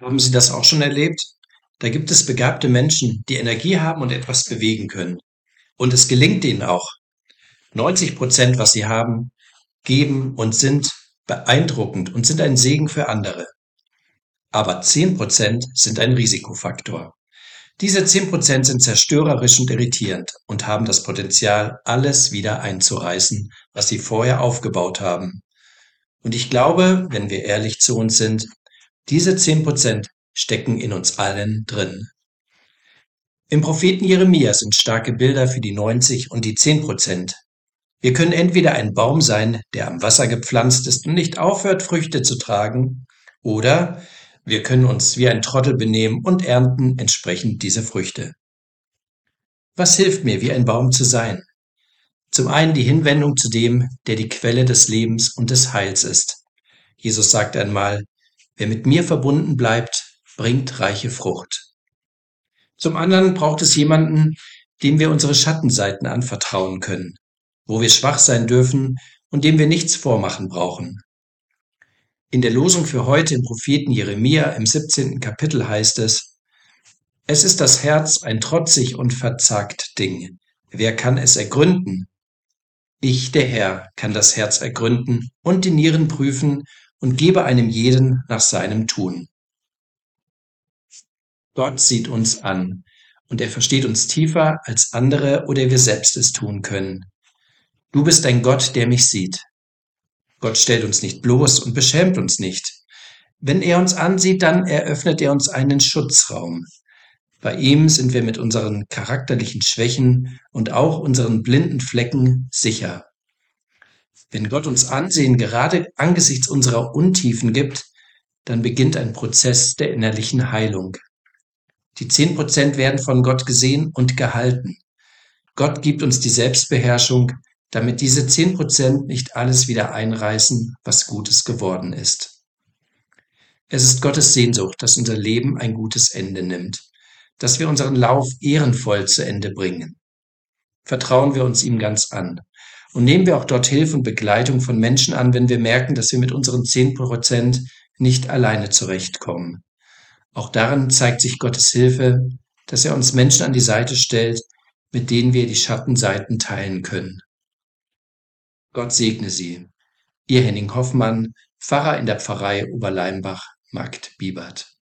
Haben Sie das auch schon erlebt? Da gibt es begabte Menschen, die Energie haben und etwas bewegen können. Und es gelingt ihnen auch. 90 Prozent, was sie haben, geben und sind beeindruckend und sind ein Segen für andere. Aber 10 Prozent sind ein Risikofaktor. Diese 10 Prozent sind zerstörerisch und irritierend und haben das Potenzial, alles wieder einzureißen, was sie vorher aufgebaut haben. Und ich glaube, wenn wir ehrlich zu uns sind, diese 10 Prozent stecken in uns allen drin. Im Propheten Jeremia sind starke Bilder für die 90 und die 10 Prozent. Wir können entweder ein Baum sein, der am Wasser gepflanzt ist und nicht aufhört, Früchte zu tragen, oder wir können uns wie ein Trottel benehmen und ernten entsprechend diese Früchte. Was hilft mir, wie ein Baum zu sein? Zum einen die Hinwendung zu dem, der die Quelle des Lebens und des Heils ist. Jesus sagt einmal, wer mit mir verbunden bleibt, bringt reiche Frucht. Zum anderen braucht es jemanden, dem wir unsere Schattenseiten anvertrauen können, wo wir schwach sein dürfen und dem wir nichts vormachen brauchen. In der Losung für heute im Propheten Jeremia im 17. Kapitel heißt es, Es ist das Herz ein trotzig und verzagt Ding. Wer kann es ergründen? Ich, der Herr, kann das Herz ergründen und die Nieren prüfen und gebe einem jeden nach seinem Tun. Gott sieht uns an und er versteht uns tiefer als andere oder wir selbst es tun können. Du bist ein Gott, der mich sieht. Gott stellt uns nicht bloß und beschämt uns nicht. Wenn er uns ansieht, dann eröffnet er uns einen Schutzraum. Bei ihm sind wir mit unseren charakterlichen Schwächen und auch unseren blinden Flecken sicher. Wenn Gott uns Ansehen gerade angesichts unserer Untiefen gibt, dann beginnt ein Prozess der innerlichen Heilung. Die zehn Prozent werden von Gott gesehen und gehalten. Gott gibt uns die Selbstbeherrschung, damit diese zehn Prozent nicht alles wieder einreißen, was Gutes geworden ist. Es ist Gottes Sehnsucht, dass unser Leben ein gutes Ende nimmt, dass wir unseren Lauf ehrenvoll zu Ende bringen. Vertrauen wir uns ihm ganz an und nehmen wir auch dort Hilfe und Begleitung von Menschen an, wenn wir merken, dass wir mit unseren zehn Prozent nicht alleine zurechtkommen. Auch darin zeigt sich Gottes Hilfe, dass er uns Menschen an die Seite stellt, mit denen wir die Schattenseiten teilen können. Gott segne Sie. Ihr Henning Hoffmann, Pfarrer in der Pfarrei Oberleimbach, Markt Biebert.